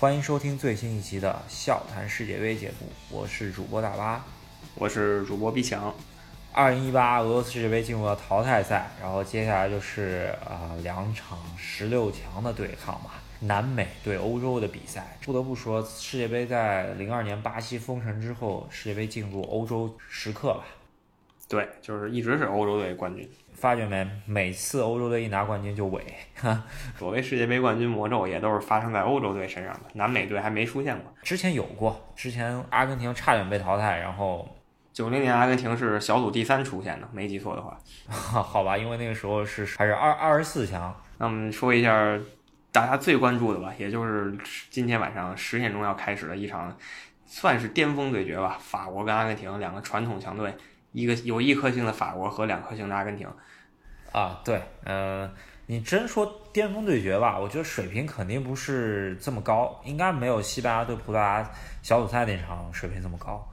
欢迎收听最新一期的《笑谈世界杯》节目，我是主播大巴，我是主播毕强。二零一八俄罗斯世界杯进入了淘汰赛，然后接下来就是啊、呃两场十六强的对抗嘛，南美对欧洲的比赛。不得不说，世界杯在零二年巴西封神之后，世界杯进入欧洲时刻吧。对，就是一直是欧洲队冠军。发觉没，每次欧洲队一拿冠军就萎，哈。所谓世界杯冠军魔咒，也都是发生在欧洲队身上的，南美队还没出现过。之前有过，之前阿根廷差点被淘汰，然后九零年阿根廷是小组第三出现的，没记错的话。好吧，因为那个时候是还是二二十四强，那我们说一下大家最关注的吧，也就是今天晚上十点钟要开始的一场，算是巅峰对决吧。法国跟阿根廷两个传统强队，一个有一颗星的法国和两颗星的阿根廷。啊，对，呃，你真说巅峰对决吧，我觉得水平肯定不是这么高，应该没有西班牙对葡萄牙小组赛那场水平这么高，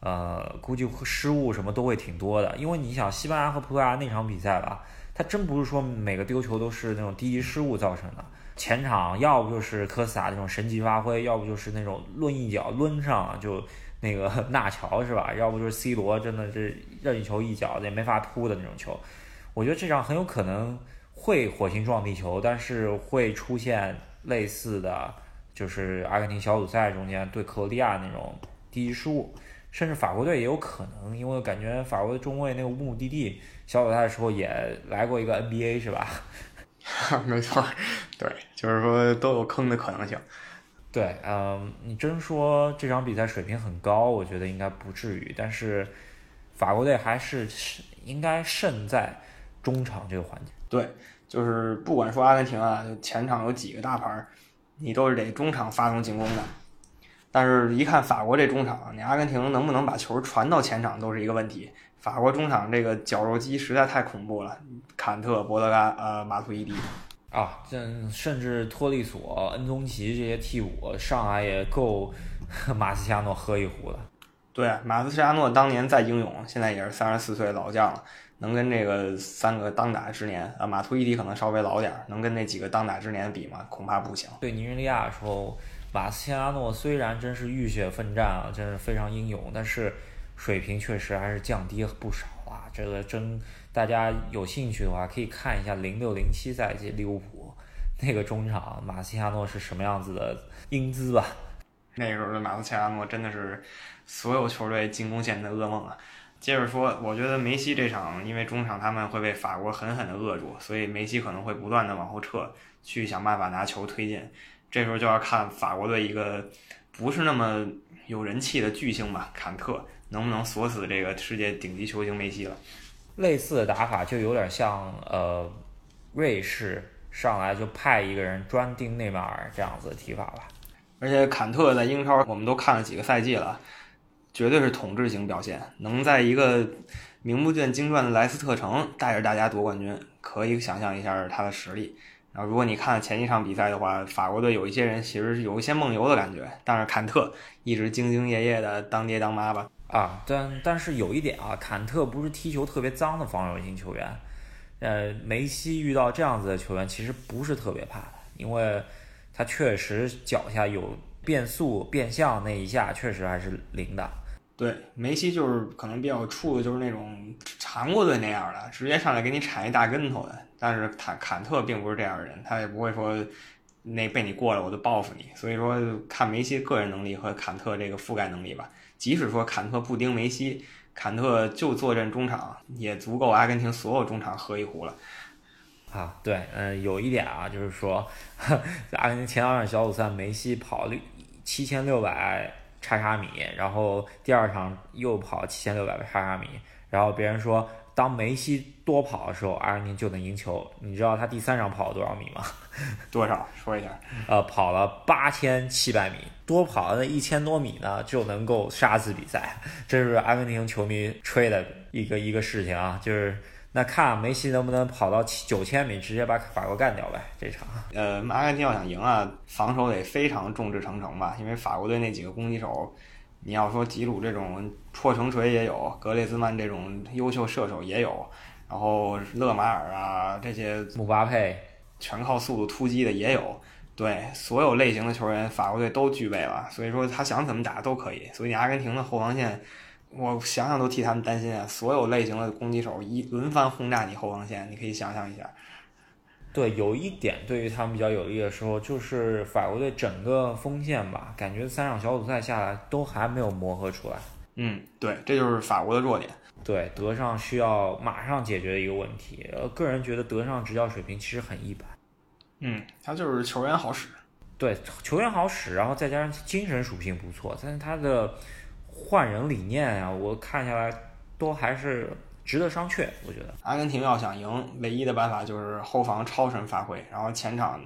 呃，估计失误什么都会挺多的，因为你想西班牙和葡萄牙那场比赛吧，它真不是说每个丢球都是那种低级失误造成的，前场要不就是科斯塔那种神级发挥，要不就是那种抡一脚抡上就那个 纳乔是吧？要不就是 C 罗真的是任意球一脚也没法突的那种球。我觉得这场很有可能会火星撞地球，但是会出现类似的，就是阿根廷小组赛中间对克罗地亚那种低级失误，甚至法国队也有可能，因为感觉法国的中卫那个乌姆蒂蒂小组赛的时候也来过一个 NBA 是吧？没错，对，就是说都有坑的可能性。对，嗯，你真说这场比赛水平很高，我觉得应该不至于，但是法国队还是应该胜在中场这个环节。对，就是不管说阿根廷啊，前场有几个大牌，你都是得中场发动进攻的。但是，一看法国这中场，你阿根廷能不能把球传到前场都是一个问题。法国中场这个绞肉机实在太恐怖了，坎特、博德嘎、呃马图伊迪。啊，这甚至托利索、恩宗奇这些替补上来也够 马斯切拉诺喝一壶了。对，马斯切拉诺当年再英勇，现在也是三十四岁老将了，能跟这个三个当打之年啊，马图伊迪可能稍微老点儿，能跟那几个当打之年比吗？恐怕不行。对尼日利亚的时候，马斯切拉诺虽然真是浴血奋战啊，真是非常英勇，但是水平确实还是降低不少啊。这个真大家有兴趣的话，可以看一下零六零七赛季利物浦那个中场马斯切拉诺是什么样子的英姿吧。那时候的马斯切拉诺真的是所有球队进攻线的噩梦啊！接着说，我觉得梅西这场，因为中场他们会被法国狠狠的扼住，所以梅西可能会不断的往后撤，去想办法拿球推进。这时候就要看法国队一个不是那么有人气的巨星吧，坎特能不能锁死这个世界顶级球星梅西了。类似的打法就有点像呃，瑞士上来就派一个人专盯内马尔这样子的踢法吧。而且坎特在英超我们都看了几个赛季了，绝对是统治型表现，能在一个名不见经传的莱斯特城带着大家夺冠军，可以想象一下他的实力。然后如果你看前一场比赛的话，法国队有一些人其实是有一些梦游的感觉，但是坎特一直兢兢业业的当爹当妈吧。啊，但但是有一点啊，坎特不是踢球特别脏的防守型球员，呃，梅西遇到这样子的球员其实不是特别怕的，因为他确实脚下有变速变向那一下确实还是灵的。对，梅西就是可能比较怵的就是那种韩国队那样的，直接上来给你铲一大跟头的。但是坎坎特并不是这样的人，他也不会说那被你过了我就报复你。所以说看梅西个人能力和坎特这个覆盖能力吧。即使说坎特不盯梅西，坎特就坐镇中场，也足够阿根廷所有中场喝一壶了。啊，对，嗯，有一点啊，就是说，阿根廷前两场小组赛，梅西跑了七千六百叉叉米，然后第二场又跑七千六百叉叉米，然后别人说，当梅西多跑的时候，阿根廷就能赢球。你知道他第三场跑了多少米吗？多少？说一下。呃，跑了八千七百米，多跑了那一千多米呢，就能够杀死比赛。这是阿根廷球迷吹的一个一个事情啊，就是那看梅西能不能跑到九千米，直接把法国干掉呗。这场，呃，阿根廷要想赢啊，防守得非常众志成城吧，因为法国队那几个攻击手，你要说吉鲁这种破城锤也有，格列兹曼这种优秀射手也有，然后勒马尔啊这些姆巴佩。全靠速度突击的也有，对，所有类型的球员，法国队都具备了，所以说他想怎么打都可以。所以阿根廷的后防线，我想想都替他们担心啊！所有类型的攻击手一轮番轰炸你后防线，你可以想象一下。对，有一点对于他们比较有利的时候，就是法国队整个锋线吧，感觉三场小组赛下来都还没有磨合出来。嗯，对，这就是法国的弱点。对，德尚需要马上解决的一个问题。呃，个人觉得德尚执教水平其实很一般。嗯，他就是球员好使。对，球员好使，然后再加上精神属性不错，但是他的换人理念啊，我看下来都还是值得商榷。我觉得阿根廷要想赢，唯一的办法就是后防超神发挥，然后前场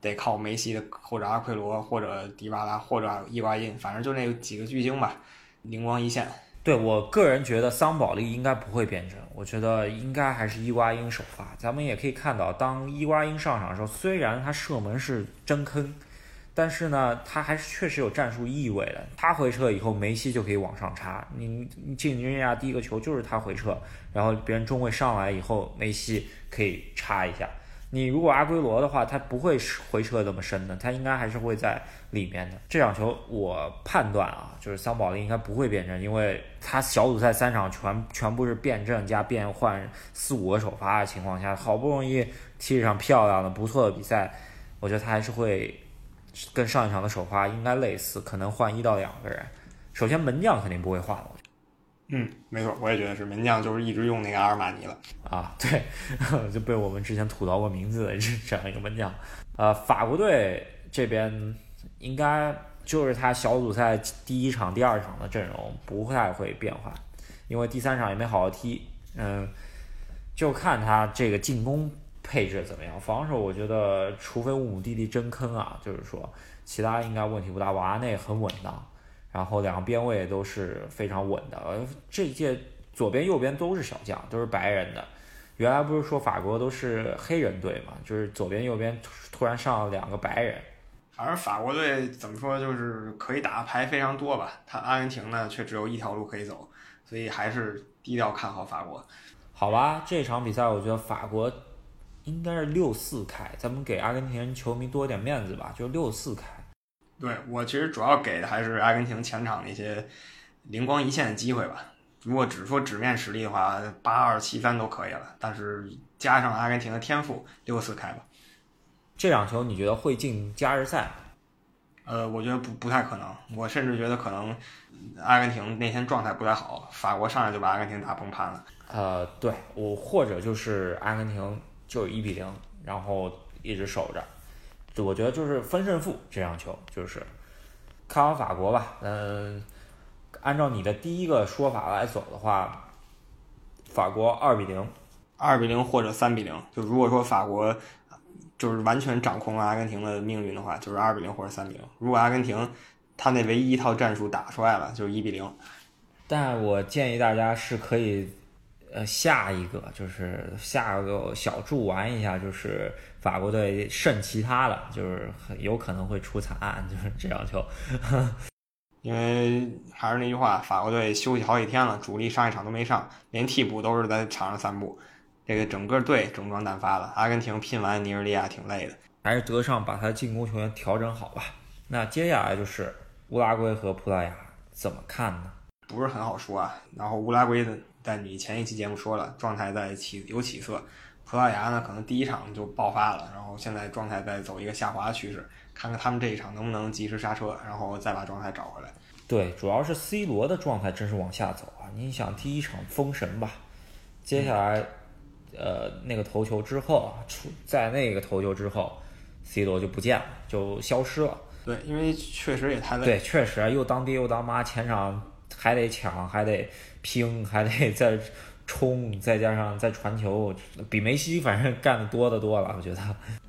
得靠梅西的或者阿奎罗或者迪巴拉或者伊瓜因，反正就那几个巨星吧，灵光一现。对我个人觉得桑保利应该不会变阵，我觉得应该还是伊瓜因首发。咱们也可以看到，当伊瓜因上场的时候，虽然他射门是真坑，但是呢，他还是确实有战术意味的。他回撤以后，梅西就可以往上插。你你进军亚第一个球就是他回撤，然后别人中卫上来以后，梅西可以插一下。你如果阿圭罗的话，他不会回撤这么深的，他应该还是会在里面的。这场球我判断啊，就是桑保利应该不会变阵，因为他小组赛三场全全部是变阵加变换四五个首发的情况下，好不容易踢一场漂亮的不错的比赛，我觉得他还是会跟上一场的首发应该类似，可能换一到两个人。首先门将肯定不会换了。嗯，没错，我也觉得是门将，就是一直用那个阿尔马尼了啊，对，就被我们之前吐槽过名字的这这样一个门将。呃，法国队这边应该就是他小组赛第一场、第二场的阵容不太会变化，因为第三场也没好好踢。嗯，就看他这个进攻配置怎么样，防守我觉得除非乌姆蒂蒂真坑啊，就是说其他应该问题不大，瓦内很稳当。然后两个边位都是非常稳的，呃，这一届左边右边都是小将，都是白人的。原来不是说法国都是黑人队嘛，就是左边右边突然上了两个白人。反正法国队怎么说，就是可以打的牌非常多吧。他阿根廷呢却只有一条路可以走，所以还是低调看好法国。好吧，这场比赛我觉得法国应该是六四开，咱们给阿根廷球迷多点面子吧，就六四开。对我其实主要给的还是阿根廷前场的一些灵光一现的机会吧。如果只说纸面实力的话，八二七三都可以了。但是加上阿根廷的天赋，六四开吧。这场球你觉得会进加时赛？呃，我觉得不不太可能。我甚至觉得可能阿根廷那天状态不太好，法国上来就把阿根廷打崩盘了。呃，对我或者就是阿根廷就是一比零，然后一直守着。我觉得就是分胜负这场球，就是看好法国吧。嗯，按照你的第一个说法来走的话，法国二比零，二比零或者三比零。就如果说法国就是完全掌控了阿根廷的命运的话，就是二比零或者三比零。如果阿根廷他那唯一一套战术打出来了，就是一比零。但我建议大家是可以。呃，下一个就是下个小注玩一下，就是法国队胜其他的，就是有可能会出惨案，就是这场球。因为还是那句话，法国队休息好几天了，主力上一场都没上，连替补都是在场上散步，这个整个队整装待发了。阿根廷拼完尼日利亚挺累的，还是德尚把他进攻球员调整好吧。那接下来就是乌拉圭和葡萄牙，怎么看呢？不是很好说啊。然后乌拉圭的。但你前一期节目说了，状态在起有起色，葡萄牙呢可能第一场就爆发了，然后现在状态在走一个下滑趋势，看看他们这一场能不能及时刹车，然后再把状态找回来。对，主要是 C 罗的状态真是往下走啊！你想第一场封神吧，接下来呃那个头球之后啊，出在那个头球之后，C 罗就不见了，就消失了。对，因为确实也太累。对，确实又当爹又当妈，前场还得抢，还得。拼还得 再冲，再加上再传球，比梅西反正干的多的多了，我觉得。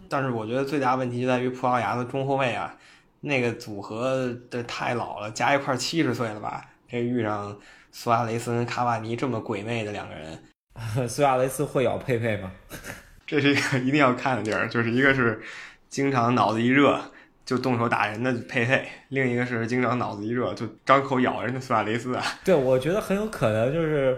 但是我觉得最大问题就在于葡萄牙的中后卫啊，那个组合的太老了，加一块七十岁了吧？这遇上苏亚雷斯跟卡瓦尼这么鬼魅的两个人，苏亚雷斯会咬佩佩吗？这是一个一定要看的地儿，就是一个是经常脑子一热。就动手打人的佩佩，另一个是经常脑子一热就张口咬人的苏亚雷斯啊。对，我觉得很有可能就是，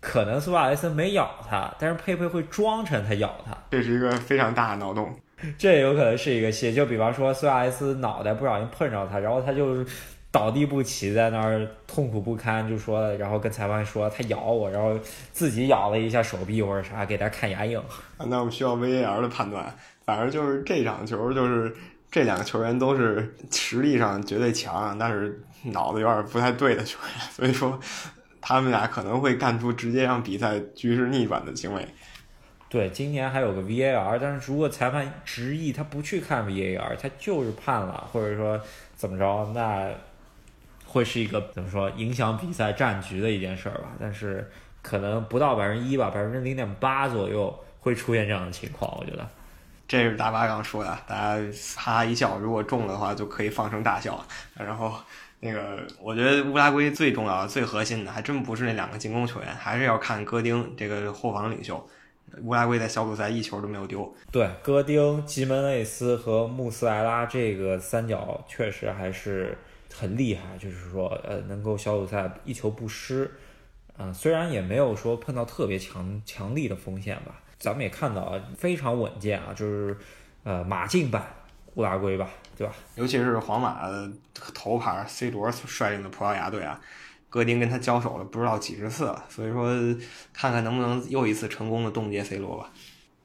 可能苏亚雷斯没咬他，但是佩佩会装成他咬他。这是一个非常大的脑洞。这有可能是一个戏，就比方说苏亚雷斯脑袋不小心碰着他，然后他就倒地不起，在那儿痛苦不堪，就说，然后跟裁判说他咬我，然后自己咬了一下手臂或者啥，给他看牙印。那我们需要 VAR 的判断。反正就是这场球，就是这两个球员都是实力上绝对强，但是脑子有点不太对的球员，所以说他们俩可能会干出直接让比赛局势逆转的行为。对，今年还有个 VAR，但是如果裁判执意他不去看 VAR，他就是判了，或者说怎么着，那会是一个怎么说影响比赛战局的一件事儿吧？但是可能不到百分之一吧，百分之零点八左右会出现这样的情况，我觉得。这是大巴刚说的，大家哈哈一笑，如果中了的话就可以放声大笑。然后那个，我觉得乌拉圭最重要的、最核心的，还真不是那两个进攻球员，还是要看戈丁这个后防领袖。乌拉圭在小组赛一球都没有丢。对，戈丁、吉门内斯和穆斯莱拉这个三角确实还是很厉害，就是说，呃，能够小组赛一球不失。嗯，虽然也没有说碰到特别强强力的锋线吧。咱们也看到啊，非常稳健啊，就是呃马竞版乌拉圭吧，对吧？尤其是皇马的头牌 C 罗率领的葡萄牙队啊，戈丁跟他交手了不知道几十次了，所以说看看能不能又一次成功的冻结 C 罗吧。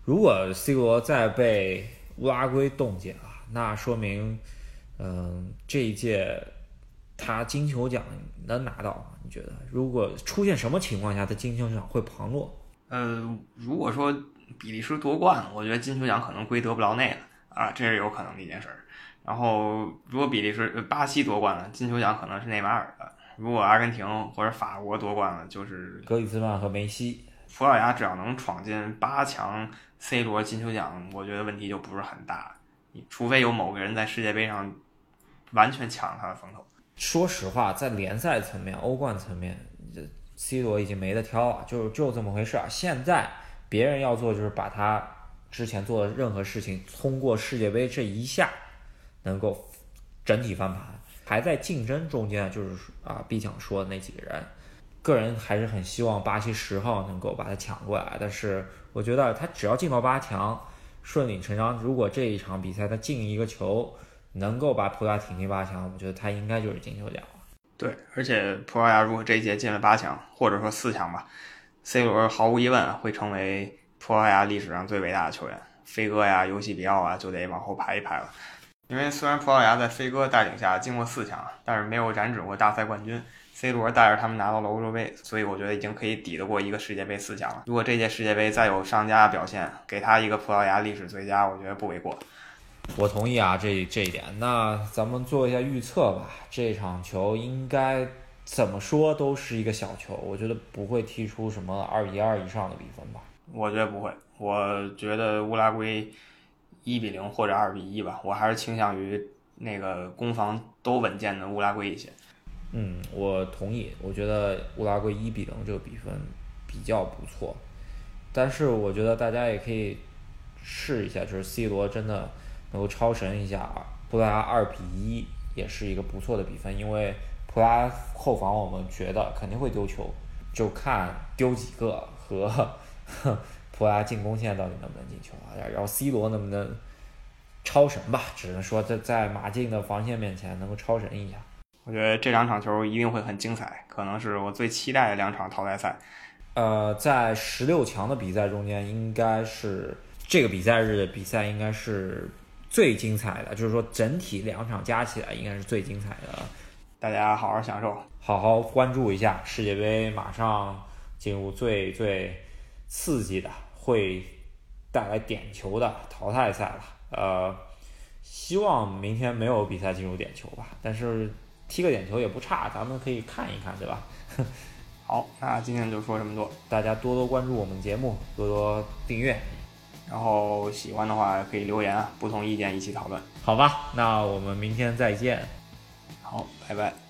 如果 C 罗再被乌拉圭冻结啊，那说明嗯这一届他金球奖能拿到吗？你觉得？如果出现什么情况下他金球奖会旁落？呃，如果说比利时夺冠，我觉得金球奖可能归德布劳内了啊，这是有可能的一件事儿。然后，如果比利时、巴西夺冠了，金球奖可能是内马尔的；如果阿根廷或者法国夺冠了，就是格里兹曼和梅西。葡萄牙只要能闯进八强，C 罗金球奖，我觉得问题就不是很大。除非有某个人在世界杯上完全抢了他的风头。说实话，在联赛层面、欧冠层面，这。C 罗已经没得挑了，就就这么回事儿。现在别人要做就是把他之前做的任何事情，通过世界杯这一下能够整体翻盘。还在竞争中间，就是啊，B 强说的那几个人，个人还是很希望巴西十号能够把他抢过来。但是我觉得他只要进到八强，顺理成章。如果这一场比赛他进一个球，能够把葡萄牙挺进八强，我觉得他应该就是金球奖。对，而且葡萄牙如果这一届进了八强，或者说四强吧，C 罗毫无疑问会成为葡萄牙历史上最伟大的球员。飞哥呀、尤西比奥啊，就得往后排一排了。因为虽然葡萄牙在飞哥带领下进过四强，但是没有染指过大赛冠军。C 罗带着他们拿到了欧洲杯，所以我觉得已经可以抵得过一个世界杯四强了。如果这届世界杯再有上佳表现，给他一个葡萄牙历史最佳，我觉得不为过。我同意啊，这这一点。那咱们做一下预测吧。这场球应该怎么说都是一个小球，我觉得不会踢出什么二比二以上的比分吧。我觉得不会，我觉得乌拉圭一比零或者二比一吧。我还是倾向于那个攻防都稳健的乌拉圭一些。嗯，我同意。我觉得乌拉圭一比零这个比分比较不错，但是我觉得大家也可以试一下，就是 C 罗真的。能够超神一下，葡萄牙二比一也是一个不错的比分，因为葡萄牙后防我们觉得肯定会丢球，就看丢几个和葡萄牙进攻线到底能不能进球啊，然后 C 罗能不能超神吧，只能说在在马竞的防线面前能够超神一下。我觉得这两场球一定会很精彩，可能是我最期待的两场淘汰赛。呃，在十六强的比赛中间，应该是这个比赛日的比赛应该是。最精彩的就是说，整体两场加起来应该是最精彩的，大家好好享受，好好关注一下世界杯，马上进入最最刺激的，会带来点球的淘汰赛了。呃，希望明天没有比赛进入点球吧，但是踢个点球也不差，咱们可以看一看，对吧？好，那今天就说这么多，大家多多关注我们节目，多多订阅。然后喜欢的话可以留言啊，不同意见一起讨论。好吧，那我们明天再见。好，拜拜。